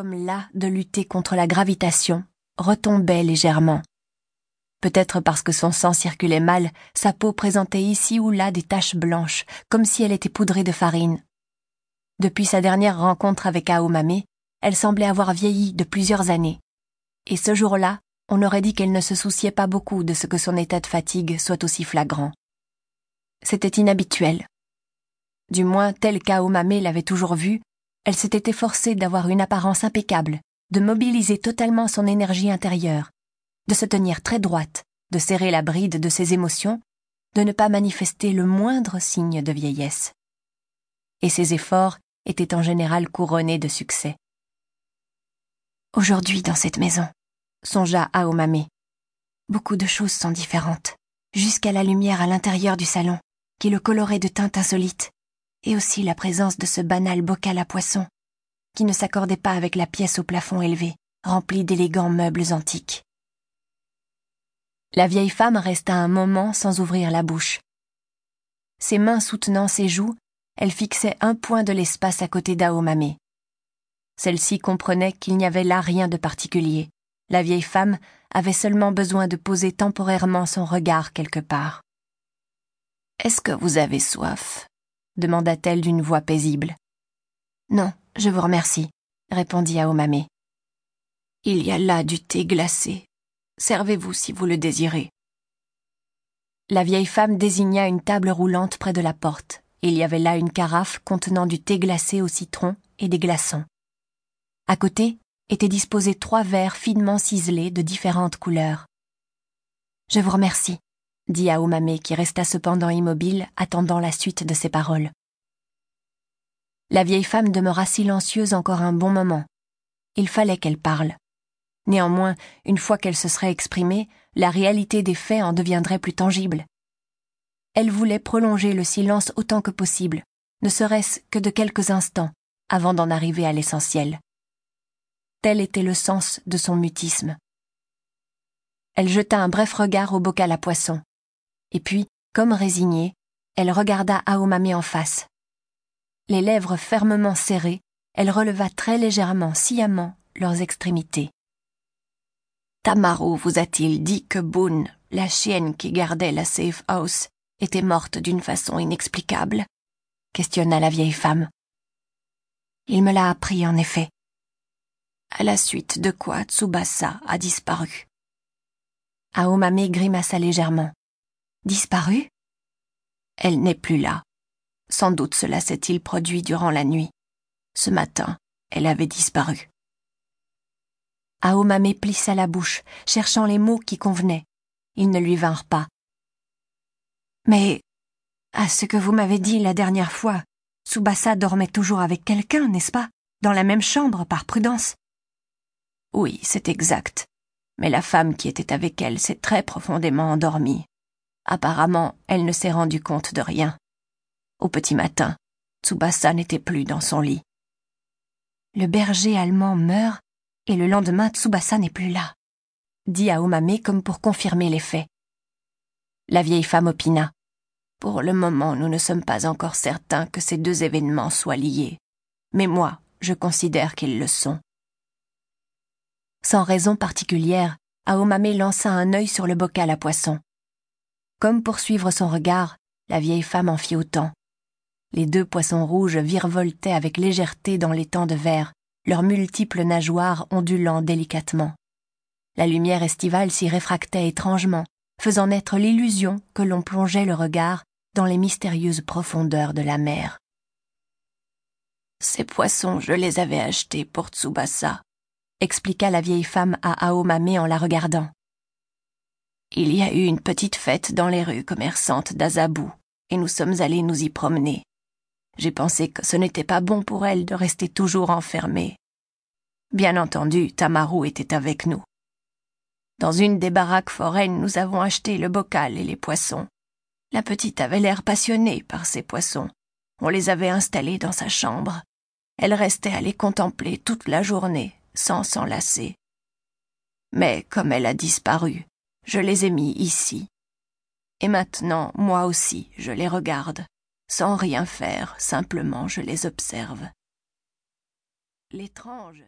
comme las de lutter contre la gravitation, retombait légèrement. Peut-être parce que son sang circulait mal, sa peau présentait ici ou là des taches blanches, comme si elle était poudrée de farine. Depuis sa dernière rencontre avec Aomame, elle semblait avoir vieilli de plusieurs années. Et ce jour-là, on aurait dit qu'elle ne se souciait pas beaucoup de ce que son état de fatigue soit aussi flagrant. C'était inhabituel. Du moins, tel qu'Aomame l'avait toujours vue, elle s'était efforcée d'avoir une apparence impeccable, de mobiliser totalement son énergie intérieure, de se tenir très droite, de serrer la bride de ses émotions, de ne pas manifester le moindre signe de vieillesse. Et ses efforts étaient en général couronnés de succès. Aujourd'hui, dans cette maison, songea Aomame, beaucoup de choses sont différentes, jusqu'à la lumière à l'intérieur du salon, qui le colorait de teintes insolites, et aussi la présence de ce banal bocal à poisson, qui ne s'accordait pas avec la pièce au plafond élevé, remplie d'élégants meubles antiques. La vieille femme resta un moment sans ouvrir la bouche. Ses mains soutenant ses joues, elle fixait un point de l'espace à côté d'Aomame. Celle-ci comprenait qu'il n'y avait là rien de particulier. La vieille femme avait seulement besoin de poser temporairement son regard quelque part. Est-ce que vous avez soif? Demanda-t-elle d'une voix paisible. Non, je vous remercie, répondit Aomame. Il y a là du thé glacé. Servez-vous si vous le désirez. La vieille femme désigna une table roulante près de la porte. Il y avait là une carafe contenant du thé glacé au citron et des glaçons. À côté étaient disposés trois verres finement ciselés de différentes couleurs. Je vous remercie, dit Aomame qui resta cependant immobile, attendant la suite de ses paroles. La vieille femme demeura silencieuse encore un bon moment. Il fallait qu'elle parle. Néanmoins, une fois qu'elle se serait exprimée, la réalité des faits en deviendrait plus tangible. Elle voulait prolonger le silence autant que possible, ne serait-ce que de quelques instants, avant d'en arriver à l'essentiel. Tel était le sens de son mutisme. Elle jeta un bref regard au bocal à poisson, et puis, comme résignée, elle regarda Aomame en face. Les lèvres fermement serrées, elle releva très légèrement, sciemment, leurs extrémités. Tamaro vous a-t-il dit que Boone, la chienne qui gardait la safe house, était morte d'une façon inexplicable? questionna la vieille femme. Il me l'a appris, en effet. À la suite de quoi Tsubasa a disparu. Aomame grimaça légèrement. Disparu? Elle n'est plus là. Sans doute cela s'est-il produit durant la nuit. Ce matin, elle avait disparu. Aomame plissa la bouche, cherchant les mots qui convenaient. Ils ne lui vinrent pas. Mais, à ce que vous m'avez dit la dernière fois, Tsubasa dormait toujours avec quelqu'un, n'est-ce pas? Dans la même chambre, par prudence. Oui, c'est exact. Mais la femme qui était avec elle s'est très profondément endormie. Apparemment, elle ne s'est rendue compte de rien. Au petit matin, Tsubasa n'était plus dans son lit. Le berger allemand meurt, et le lendemain Tsubasa n'est plus là, dit Aomame comme pour confirmer les faits. La vieille femme opina. Pour le moment, nous ne sommes pas encore certains que ces deux événements soient liés. Mais moi, je considère qu'ils le sont. Sans raison particulière, Aomame lança un œil sur le bocal à poisson. Comme pour suivre son regard, la vieille femme en fit autant. Les deux poissons rouges virevoltaient avec légèreté dans l'étang de verre, leurs multiples nageoires ondulant délicatement. La lumière estivale s'y réfractait étrangement, faisant naître l'illusion que l'on plongeait le regard dans les mystérieuses profondeurs de la mer. Ces poissons, je les avais achetés pour Tsubasa, expliqua la vieille femme à Aomame en la regardant. Il y a eu une petite fête dans les rues commerçantes d'Azabu, et nous sommes allés nous y promener. J'ai pensé que ce n'était pas bon pour elle de rester toujours enfermée. Bien entendu, Tamaru était avec nous. Dans une des baraques foraines, nous avons acheté le bocal et les poissons. La petite avait l'air passionnée par ces poissons. On les avait installés dans sa chambre. Elle restait à les contempler toute la journée, sans s'en lasser. Mais comme elle a disparu, je les ai mis ici. Et maintenant, moi aussi, je les regarde, sans rien faire, simplement je les observe. L'étrange